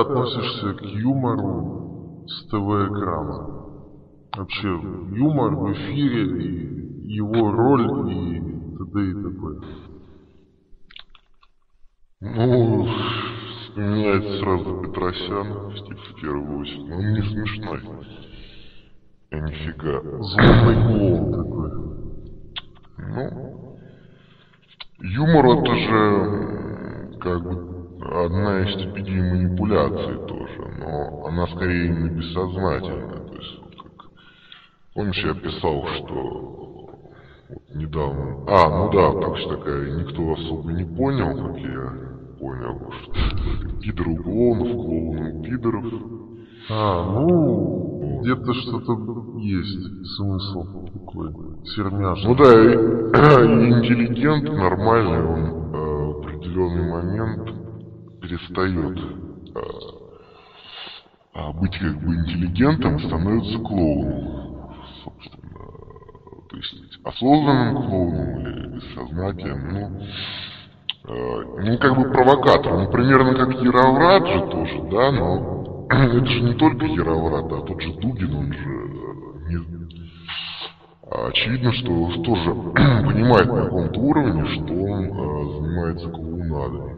относишься к юмору с ТВ-экрана? Вообще, юмор в эфире, и его роль, и т.д. и т.п. Ну, вспоминается сразу Петросян в первую очередь. Но он не смешной. А нифига. Злобный клоун такой. Ну, юмор это же как бы одна из степеней манипуляции тоже, но она скорее именно бессознательная. То есть, вот как... Помнишь, я писал, что вот недавно... А, ну да, так что такая, никто особо не понял, как я понял, что пидор у клоунов, клоуны пидоров. А, ну, где-то что-то есть смысл такой, сермяшный. Ну да, интеллигент нормальный, он э, в определенный момент перестает э, а быть как бы интеллигентом, становится клоуном, собственно. То есть осознанным клоуном или бессознательным, ну, Э, ну, как бы провокатор. Ну, примерно как Яроврат же тоже, да, но это же не только Яроврат, а тот же Дугин, он же э, не... Очевидно, что тоже понимает на каком-то уровне, что он э, занимается клоунадой.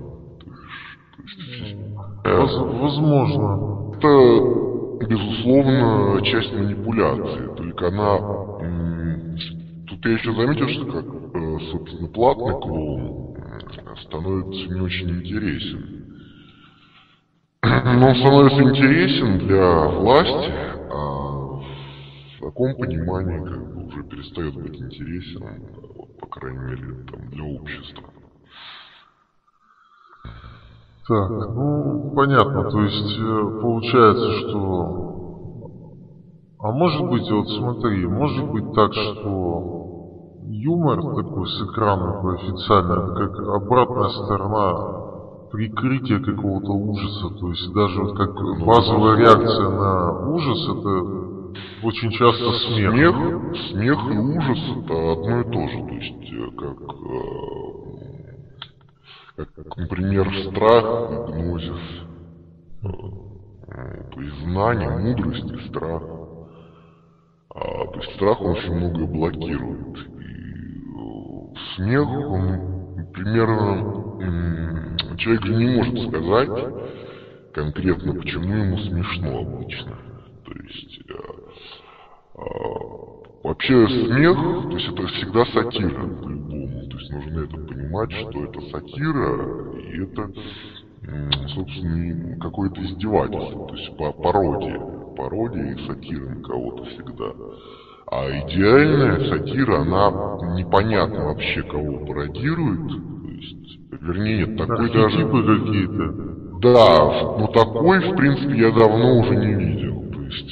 Воз, возможно. Это, безусловно, часть манипуляции. Только она... Тут я еще заметил, что как, собственно, платный клоун, становится не очень интересен. Но он становится интересен для власти, а в таком понимании как бы уже перестает быть интересен, вот, по крайней мере, там, для общества. Так, ну, понятно, то есть э, получается, что... А может быть, вот смотри, может быть так, что юмор такой с экрана такой официальный, как обратная сторона прикрытия какого-то ужаса. То есть даже вот как базовая реакция на ужас это очень часто смех. Смех, смех и ужас это одно и то же. То есть как, как, как например, страх, гнозис, то есть знание, мудрость и страх. А, то есть страх он очень многое блокирует смех, он примерно человек же не может сказать конкретно, почему ему смешно обычно. То есть э, э, вообще смех, то есть это всегда сатира есть нужно это понимать, что это сатира, и это, собственно, какое-то издевательство, то есть пародия. Пародия и сатира на кого-то всегда. А идеальная сатира, она непонятно вообще кого пародирует. То есть, вернее, нет, такой даже... какие-то. Да, но такой, в принципе, я давно уже не видел. То есть,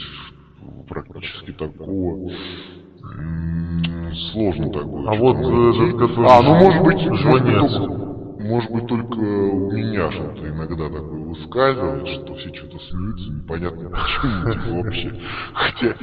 практически такого сложно такое. А вот этот, который... А, ну может быть, Жванец может быть, только у меня что-то иногда такое выскальзывает, что все что-то смеются, непонятно почему, типа, вообще. Хотя,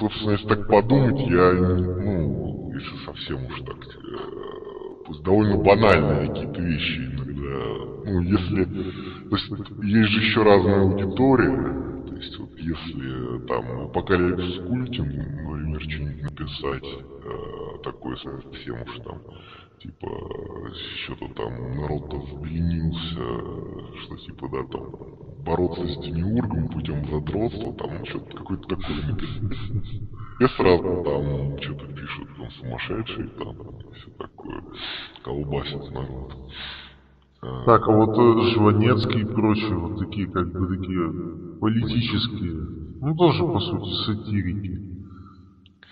собственно, если так подумать, я, ну, если совсем уж так, э, пусть довольно банальные какие-то вещи иногда, ну, если, то есть, есть же еще разная аудитория, то есть, вот, если там апокалипсис культин, например, что-нибудь написать, э, такое совсем уж там, типа, что-то там народ-то взбеленился, что типа, да, там, бороться с демиургом путем задротства, там, что-то какое-то такое написано. И сразу там что-то пишут, там, сумасшедший, там, все такое, колбасит народ. Так, а вот э, Жванецкий и прочие, вот такие, как бы, такие политические, ну, тоже, по сути, сатирики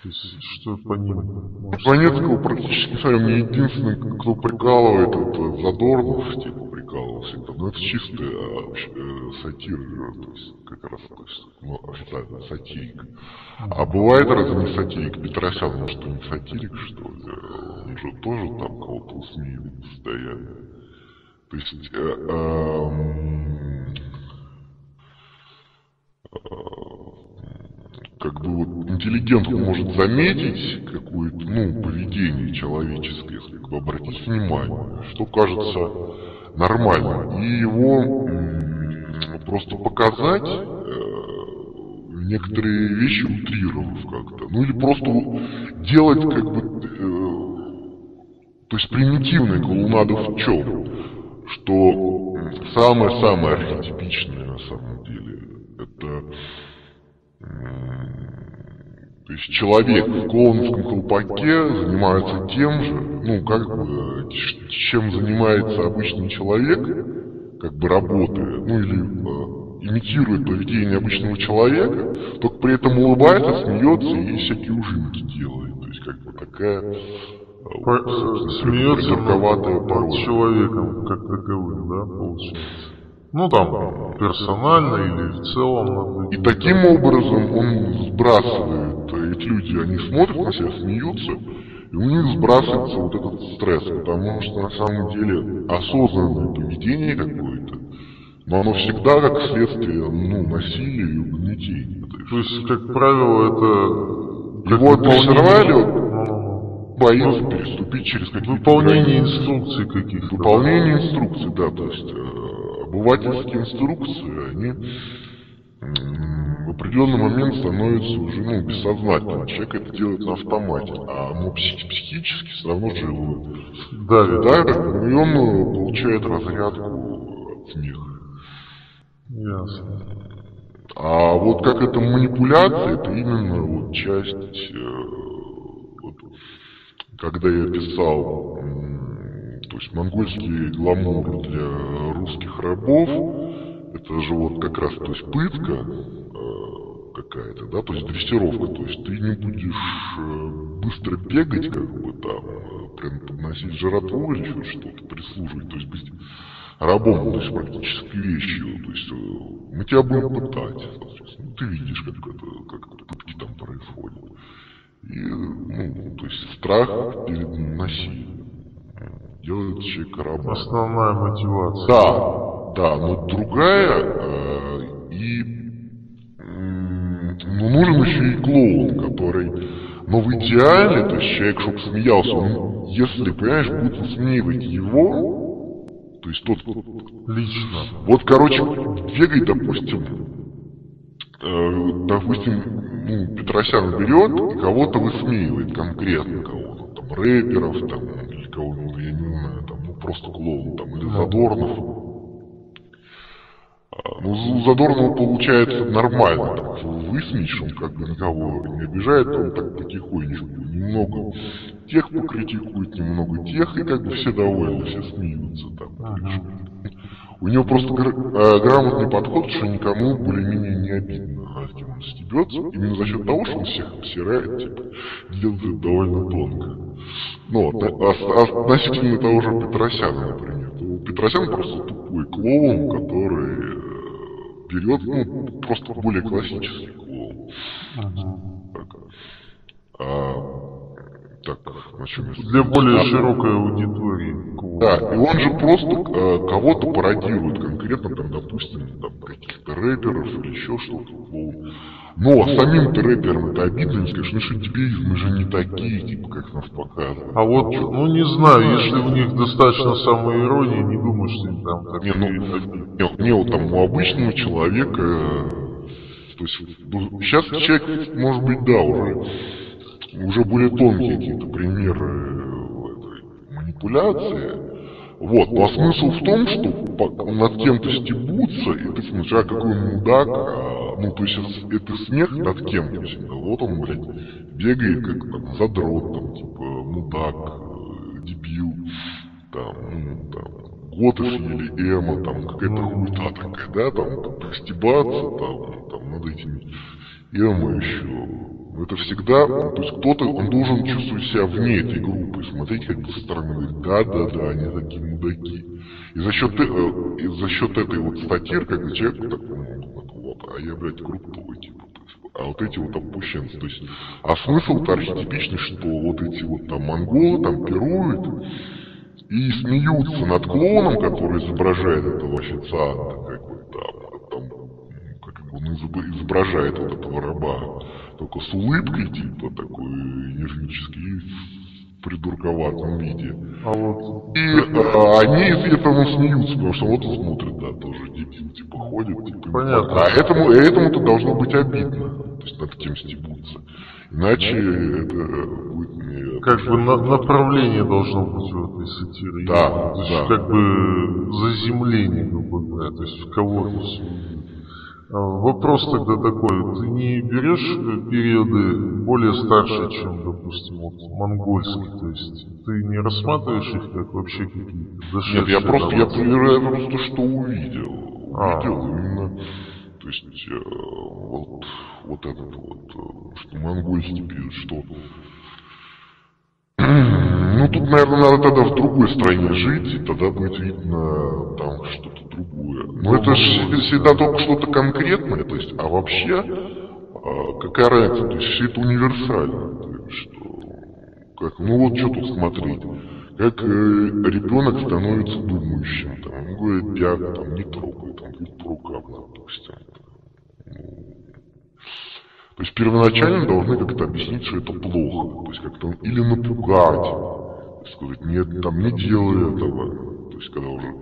есть, что по ним? Планетского практически смотрю, мне единственный, кто прикалывает, это Задорнов, типа, прикалывался. Но это чистая э, сатира, то есть, как раз, то есть, ну, официально сатирик. А бывает разве не сатирик? Петросян, может, он не сатирик, что ли? Он же тоже там кого-то усмеивает постоянно. То есть, э, э, как бы вот интеллигент может заметить какое-то, ну, поведение человеческое, если как бы обратить внимание, что кажется нормальным, и его просто показать э, некоторые вещи утрировав как-то. Ну или просто делать как бы... Э, то есть примитивная колунада в чем? Что самое-самое архетипичное на самом деле это... То есть человек в клоуновском колпаке занимается тем же, ну, как бы, чем занимается обычный человек, как бы работая, ну, или э, имитирует поведение обычного человека, только при этом улыбается, смеется и всякие ужинки делает. То есть, как бы такая э, По, э, смеется над человеком как таковым, да, получается? Ну там, персонально или в целом. И таким образом он сбрасывает, эти люди, они смотрят на себя, смеются, и у них сбрасывается вот этот стресс, потому что на самом деле осознанное поведение какое-то, но оно всегда как следствие ну, насилия и угнетения. То есть, как правило, это... Его отреставрали, боится переступить через какие-то Выполнение инструкций каких-то. Выполнение инструкций, да, то есть э, обывательские инструкции, они в определенный момент становятся уже ну, бессознательным. Человек это делает на автомате, а псих психически все равно его давит, давит, и он получает разрядку от них. Ясно. А вот как это манипуляция, это именно вот часть, э, когда я писал то есть монгольский гламур для русских рабов, это же вот как раз, то есть пытка э, какая-то, да, то есть дрессировка, то есть ты не будешь э, быстро бегать, как бы там, э, прям подносить жратву или еще что-то, прислуживать, то есть быть рабом, то есть практически вещью, то есть мы тебя будем пытать, соответственно, ты видишь, как это, как пытки там происходят. И, ну, то есть страх перед насилием делает человека рабом. Основная мотивация. Да, да, но другая, э, и э, ну, нужен еще и клоун, который, но в идеале, то есть человек, чтобы смеялся, он, если, понимаешь, будут высмеивать его, то есть тот... Лично. Вот, короче, бегай, допустим, э, допустим, ну, Петросян берет и кого-то высмеивает конкретно кого-то, там, рэперов, там, или кого-нибудь, я не знаю, там, ну, просто клоун, там, или Задорнов. А, ну, Задорнова получается нормально, так, высмеешь, он как бы никого не обижает, он так потихонечку, немного тех покритикует, немного тех, и как бы все довольны, все смеются там. Ага. У него просто гр э, грамотный подход, что никому более-менее не обидно, над кем он стебется, именно за счет того, что он всех обсирает, типа, делает это довольно тонко. Ну, вот, а, а, относительно того же Петросяна, например. У Петросяна просто тупой клоун, который э, берет, ну, просто более классический клоун. Ага. Так. А, так, на чем я... Для более а, широкой аудитории. Да, и он же просто э, кого-то пародирует, конкретно, там, допустим, там, каких-то рэперов или еще что-то. Но самим-то рэперам это обидно, они скажут, ну что тебе мы же не такие, типа, как нас показывают. А вот, ну не знаю, если у них достаточно самоиронии, не думаю, что они там. Не, ну, не, не, вот там у обычного человека, э, то есть, ну, сейчас человек, может быть, да, уже уже более тонкие какие-то примеры этой манипуляции. Вот, но смысл в том, что над кем-то стебутся, и ты смотришь, а какой мудак, а, ну, то есть это, это смех над кем-то, вот он, блядь, бегает как там, задрот, там, типа, мудак, э, дебил, там, ну, там, Готов или Эма, там, какая-то хуйта такая, да, там, там, стебаться, там, там, над этими Эма еще, это всегда, то есть кто-то, он должен чувствовать себя вне этой группы, смотреть как бы со стороны, да, да, да, они такие мудаки. И за счет, э, и за счет этой вот статир, как бы человек так, ну, вот, а я, блядь, крутой, типа, а вот эти вот опущенцы, то есть, а смысл-то архетипичный, что вот эти вот там монголы там пируют и смеются над клоуном, который изображает этого официанта, как бы там, там как бы он изображает вот этого раба только с улыбкой, типа, такой энергический, придурковатом виде. А вот... И а, они этого смеются, потому что вот он смотрит, да, тоже дебил, типа, ходит, типа, Понятно. А этому, этому-то должно быть обидно, то есть над кем стебутся. Иначе это будет не... Как бы на- направление должно быть у этой сатиры. Да, то есть да. как бы заземление, грубо говоря, то есть в кого-то Вопрос тогда такой, ты не берешь э, периоды более старшие, чем, допустим, вот монгольский, то есть ты не рассматриваешь их как вообще какие-то Нет, я просто, я проверяю просто, что увидел. А. Увидел именно, то есть, э, вот, вот этот вот, э, что монгольский период, что... Ну, тут, наверное, надо тогда в другой стране жить, и тогда будет видно там что-то другое. Но это же всегда только что-то конкретное, то есть, а вообще, а, какая разница, то есть, все это универсально, есть, что, как, ну вот что тут смотреть, как э, ребенок становится думающим, там, он говорит, я там не трогаю, там, говорит, по рукам, допустим. Ну, то есть первоначально должны как-то объяснить, что это плохо. То есть как-то или напугать. Сказать, нет, там не делай этого. То есть когда уже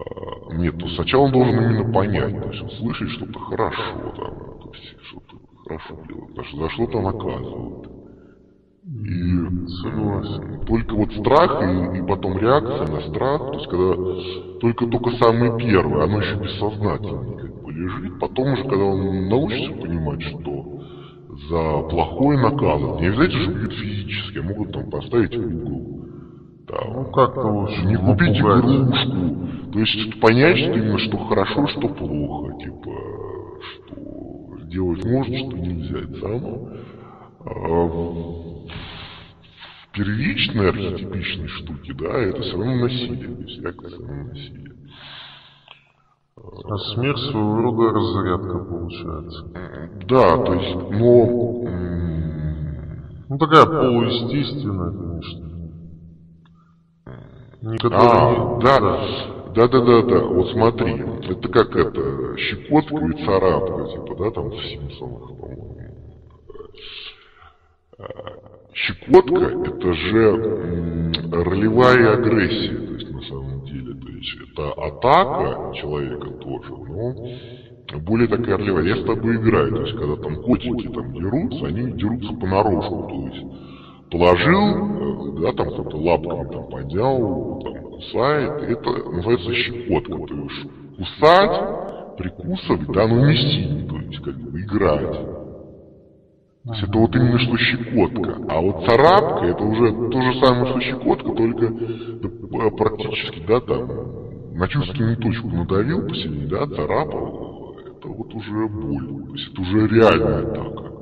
а, нет, то сначала он должен именно понять, то есть услышать что-то хорошо, там, то есть что-то хорошо делать, потому что за что-то наказывают. И Согласен. только вот страх и, и потом реакция на страх, то есть когда только-только самый первый, оно еще бессознательно как бы лежит, потом уже, когда он научится понимать, что за плохое наказывают, не обязательно же бьют физически, а могут там поставить в угол, там, Ну как-то, общем, не купить напугать. игрушку, то есть понять, что именно что хорошо, что плохо, типа, что сделать можно, что нельзя, это самое. А первичной архетипичной штуке, да, это все равно насилие, то есть реакция все равно насилие. А смерть своего рода разрядка получается. Да, то есть, но Ну такая полуестественная, конечно. А, не- да, да, да, да, да. Вот смотри, это как это щекотка и царапка, типа, да, там в Симпсонах, по-моему. А, Щекотка это же ролевая агрессия, то есть на самом деле, то есть это атака человека тоже, но более такая ролевая. Я с тобой играю, то есть когда там котики там дерутся, они дерутся понарошку, то есть положил, э, да, там кто-то лапками там поднял, там кусает, это называется щекотка, то есть кусать, прикусывать, да, но не сильно, то есть как бы играть. То есть это вот именно что щекотка. А вот царапка это уже то же самое, что щекотка, только практически, да, там на чувственную точку надавил посильнее, да, царапал, это вот уже боль. То есть это уже реальная атака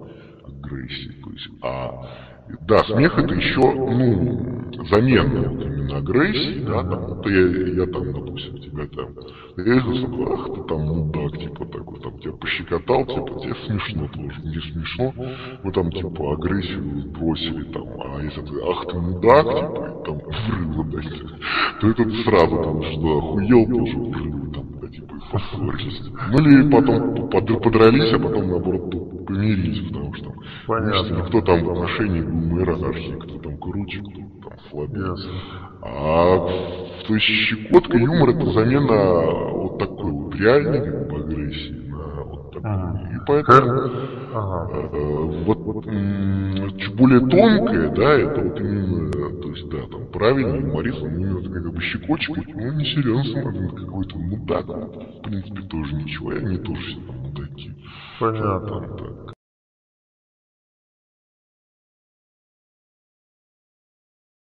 агрессии. То есть, а да, смех это еще, ну, замена вот именно агрессии, да, там, вот я, я там, допустим, тебя там, иду, ах, ты там мудак, типа такой, там, тебя пощекотал, типа, тебе смешно тоже, не смешно, вы там, типа, агрессию бросили, там, а если ты, ах, ты мудак, типа, и там, взрывы дать, то это сразу, там, что, охуел тоже взрывы, там, да, типа, и поссорились. Ну, или потом под- подрались, а потом, наоборот, помирились, потому что, Понятно. кто там в отношении мэра анархии, кто там круче, кто там слабее. А то есть щекотка юмор это замена вот такой вот реальной агрессии на вот такую. И поэтому э, вот, вот более тонкое, да, это вот именно, то есть, да, там правильный юморист, он именно как бы щекочет, ну не серьезно, смотрит, какой-то мудак, в принципе тоже ничего, и они тоже все там мудаки. Понятно. Там, да.